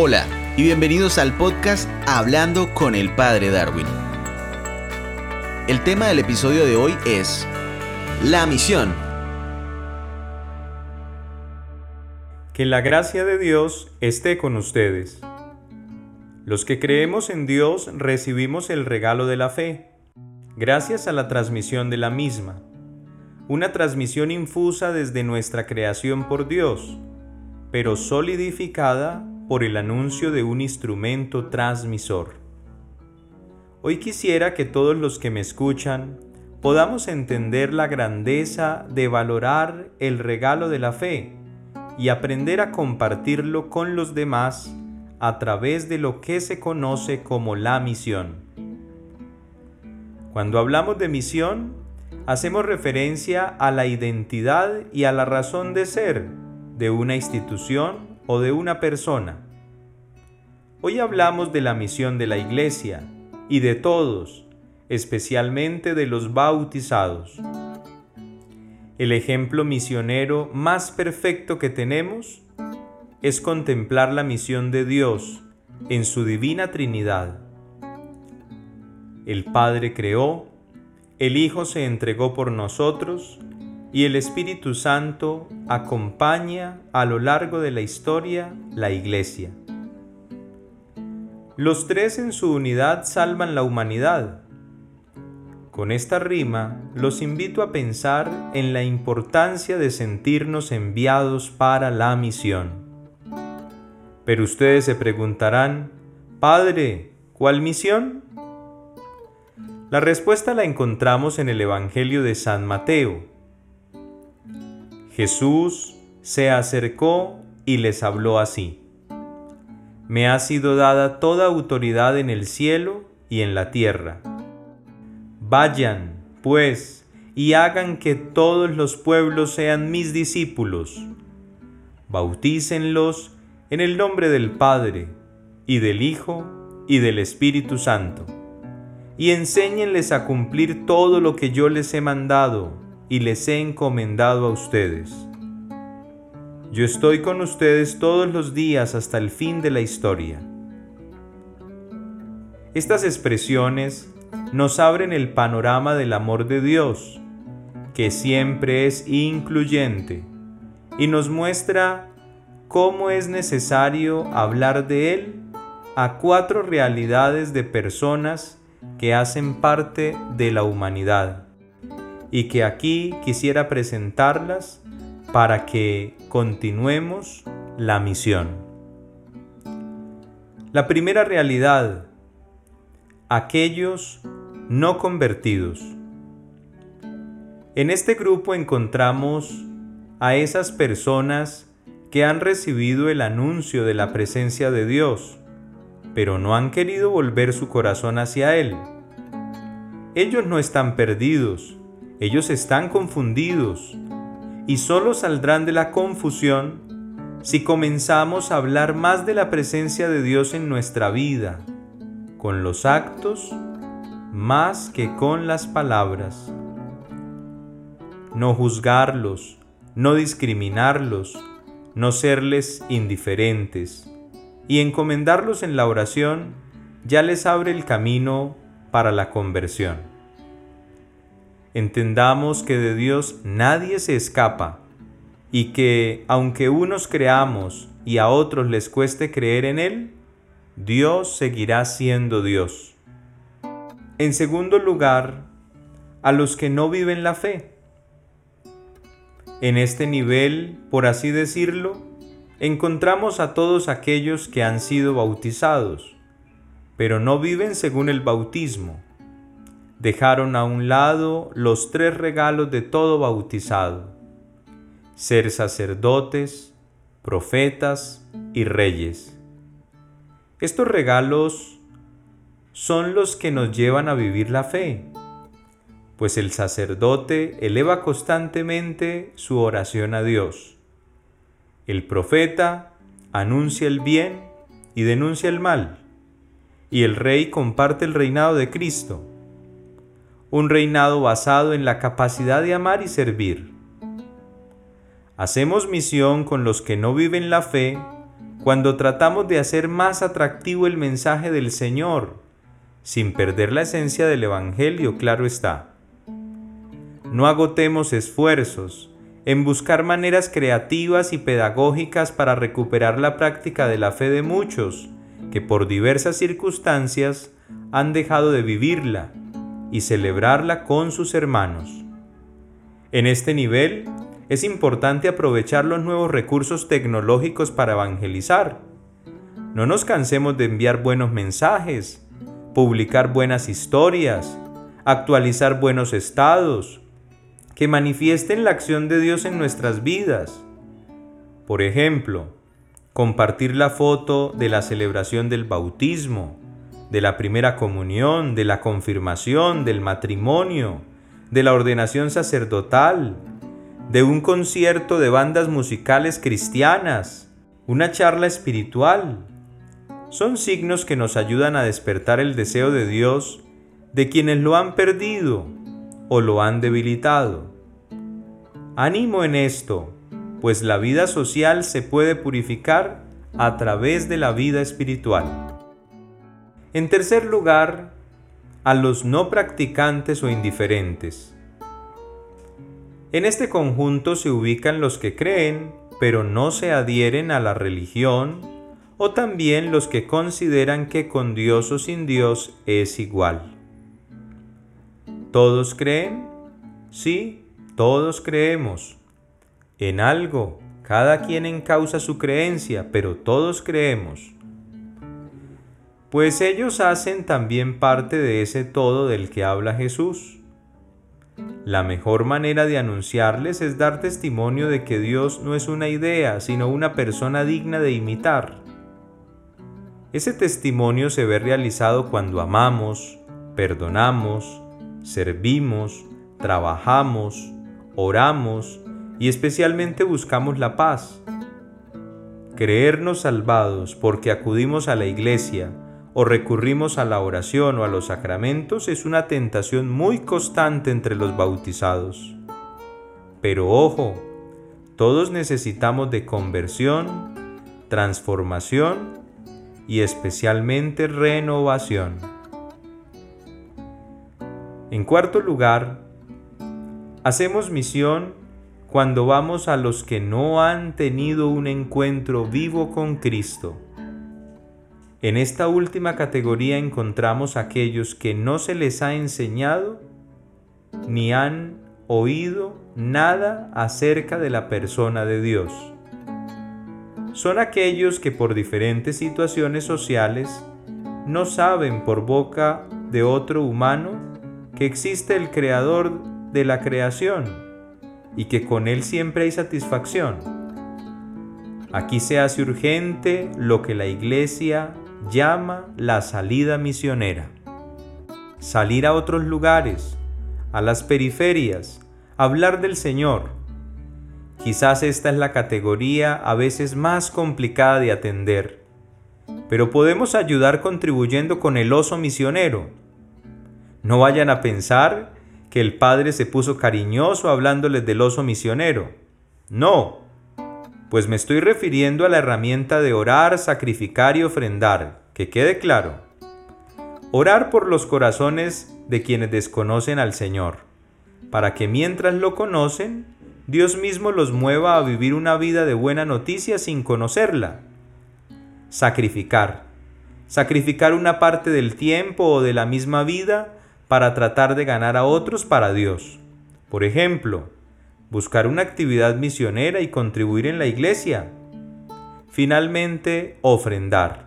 Hola y bienvenidos al podcast Hablando con el Padre Darwin. El tema del episodio de hoy es La misión. Que la gracia de Dios esté con ustedes. Los que creemos en Dios recibimos el regalo de la fe, gracias a la transmisión de la misma. Una transmisión infusa desde nuestra creación por Dios, pero solidificada por el anuncio de un instrumento transmisor. Hoy quisiera que todos los que me escuchan podamos entender la grandeza de valorar el regalo de la fe y aprender a compartirlo con los demás a través de lo que se conoce como la misión. Cuando hablamos de misión, hacemos referencia a la identidad y a la razón de ser de una institución o de una persona. Hoy hablamos de la misión de la Iglesia y de todos, especialmente de los bautizados. El ejemplo misionero más perfecto que tenemos es contemplar la misión de Dios en su divina Trinidad. El Padre creó, el Hijo se entregó por nosotros y el Espíritu Santo acompaña a lo largo de la historia la Iglesia. Los tres en su unidad salvan la humanidad. Con esta rima los invito a pensar en la importancia de sentirnos enviados para la misión. Pero ustedes se preguntarán, Padre, ¿cuál misión? La respuesta la encontramos en el Evangelio de San Mateo, Jesús se acercó y les habló así. Me ha sido dada toda autoridad en el cielo y en la tierra. Vayan, pues, y hagan que todos los pueblos sean mis discípulos. Bautícenlos en el nombre del Padre, y del Hijo, y del Espíritu Santo. Y enséñenles a cumplir todo lo que yo les he mandado y les he encomendado a ustedes. Yo estoy con ustedes todos los días hasta el fin de la historia. Estas expresiones nos abren el panorama del amor de Dios, que siempre es incluyente, y nos muestra cómo es necesario hablar de Él a cuatro realidades de personas que hacen parte de la humanidad y que aquí quisiera presentarlas para que continuemos la misión. La primera realidad, aquellos no convertidos. En este grupo encontramos a esas personas que han recibido el anuncio de la presencia de Dios, pero no han querido volver su corazón hacia Él. Ellos no están perdidos, ellos están confundidos y solo saldrán de la confusión si comenzamos a hablar más de la presencia de Dios en nuestra vida, con los actos más que con las palabras. No juzgarlos, no discriminarlos, no serles indiferentes y encomendarlos en la oración ya les abre el camino para la conversión. Entendamos que de Dios nadie se escapa y que aunque unos creamos y a otros les cueste creer en Él, Dios seguirá siendo Dios. En segundo lugar, a los que no viven la fe. En este nivel, por así decirlo, encontramos a todos aquellos que han sido bautizados, pero no viven según el bautismo dejaron a un lado los tres regalos de todo bautizado, ser sacerdotes, profetas y reyes. Estos regalos son los que nos llevan a vivir la fe, pues el sacerdote eleva constantemente su oración a Dios. El profeta anuncia el bien y denuncia el mal, y el rey comparte el reinado de Cristo un reinado basado en la capacidad de amar y servir. Hacemos misión con los que no viven la fe cuando tratamos de hacer más atractivo el mensaje del Señor, sin perder la esencia del Evangelio, claro está. No agotemos esfuerzos en buscar maneras creativas y pedagógicas para recuperar la práctica de la fe de muchos que por diversas circunstancias han dejado de vivirla y celebrarla con sus hermanos. En este nivel, es importante aprovechar los nuevos recursos tecnológicos para evangelizar. No nos cansemos de enviar buenos mensajes, publicar buenas historias, actualizar buenos estados, que manifiesten la acción de Dios en nuestras vidas. Por ejemplo, compartir la foto de la celebración del bautismo, de la primera comunión, de la confirmación, del matrimonio, de la ordenación sacerdotal, de un concierto de bandas musicales cristianas, una charla espiritual. Son signos que nos ayudan a despertar el deseo de Dios de quienes lo han perdido o lo han debilitado. Ánimo en esto, pues la vida social se puede purificar a través de la vida espiritual. En tercer lugar, a los no practicantes o indiferentes. En este conjunto se ubican los que creen, pero no se adhieren a la religión, o también los que consideran que con Dios o sin Dios es igual. ¿Todos creen? Sí, todos creemos. En algo, cada quien encausa su creencia, pero todos creemos. Pues ellos hacen también parte de ese todo del que habla Jesús. La mejor manera de anunciarles es dar testimonio de que Dios no es una idea, sino una persona digna de imitar. Ese testimonio se ve realizado cuando amamos, perdonamos, servimos, trabajamos, oramos y especialmente buscamos la paz. Creernos salvados porque acudimos a la iglesia, o recurrimos a la oración o a los sacramentos es una tentación muy constante entre los bautizados. Pero ojo, todos necesitamos de conversión, transformación y especialmente renovación. En cuarto lugar, hacemos misión cuando vamos a los que no han tenido un encuentro vivo con Cristo en esta última categoría encontramos aquellos que no se les ha enseñado ni han oído nada acerca de la persona de Dios. Son aquellos que por diferentes situaciones sociales no saben por boca de otro humano que existe el creador de la creación y que con él siempre hay satisfacción. Aquí se hace urgente lo que la iglesia llama la salida misionera. Salir a otros lugares, a las periferias, hablar del Señor. Quizás esta es la categoría a veces más complicada de atender, pero podemos ayudar contribuyendo con el oso misionero. No vayan a pensar que el Padre se puso cariñoso hablándoles del oso misionero. No, pues me estoy refiriendo a la herramienta de orar, sacrificar y ofrendar, que quede claro. Orar por los corazones de quienes desconocen al Señor, para que mientras lo conocen, Dios mismo los mueva a vivir una vida de buena noticia sin conocerla. Sacrificar. Sacrificar una parte del tiempo o de la misma vida para tratar de ganar a otros para Dios. Por ejemplo, buscar una actividad misionera y contribuir en la iglesia. Finalmente, ofrendar.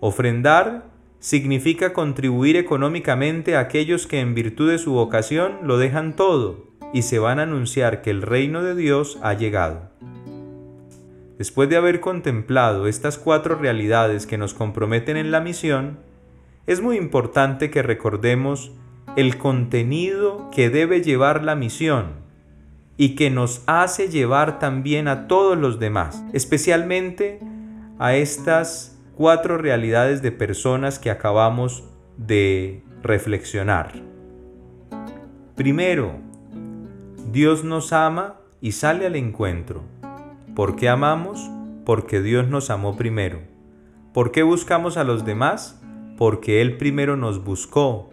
Ofrendar significa contribuir económicamente a aquellos que en virtud de su vocación lo dejan todo y se van a anunciar que el reino de Dios ha llegado. Después de haber contemplado estas cuatro realidades que nos comprometen en la misión, es muy importante que recordemos el contenido que debe llevar la misión y que nos hace llevar también a todos los demás, especialmente a estas cuatro realidades de personas que acabamos de reflexionar. Primero, Dios nos ama y sale al encuentro. ¿Por qué amamos? Porque Dios nos amó primero. ¿Por qué buscamos a los demás? Porque Él primero nos buscó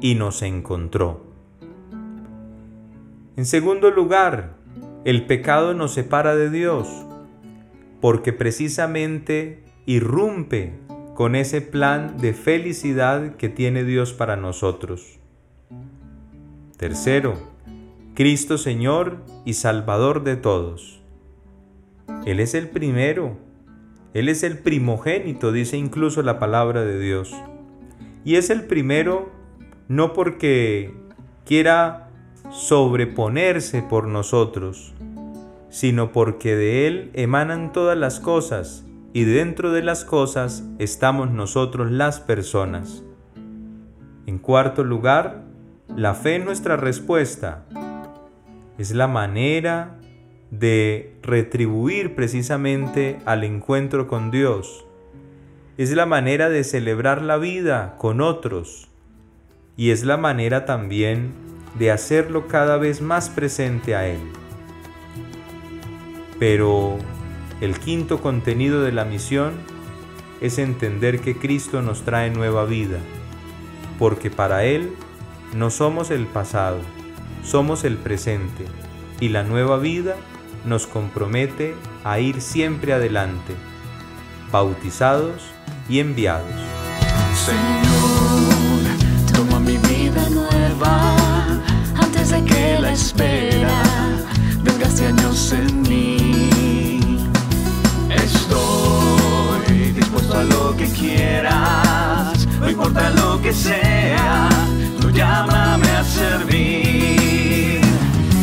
y nos encontró. En segundo lugar, el pecado nos separa de Dios, porque precisamente irrumpe con ese plan de felicidad que tiene Dios para nosotros. Tercero, Cristo Señor y Salvador de todos. Él es el primero, Él es el primogénito, dice incluso la palabra de Dios. Y es el primero no porque quiera sobreponerse por nosotros, sino porque de Él emanan todas las cosas y dentro de las cosas estamos nosotros las personas. En cuarto lugar, la fe es nuestra respuesta. Es la manera de retribuir precisamente al encuentro con Dios. Es la manera de celebrar la vida con otros. Y es la manera también de hacerlo cada vez más presente a Él. Pero el quinto contenido de la misión es entender que Cristo nos trae nueva vida, porque para Él no somos el pasado, somos el presente, y la nueva vida nos compromete a ir siempre adelante, bautizados y enviados. Que sea, tú llámame a servir.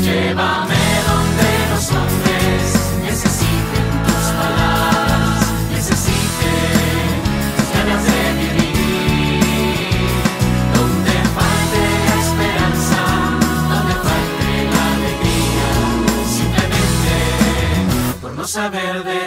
Llévame donde los hombres necesiten tus palabras, necesiten ganas de vivir. Donde falte la esperanza, donde falte la alegría, simplemente por no saber de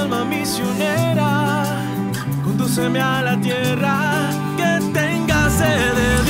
alma misionera, condúceme a la tierra que tenga sed de Dios.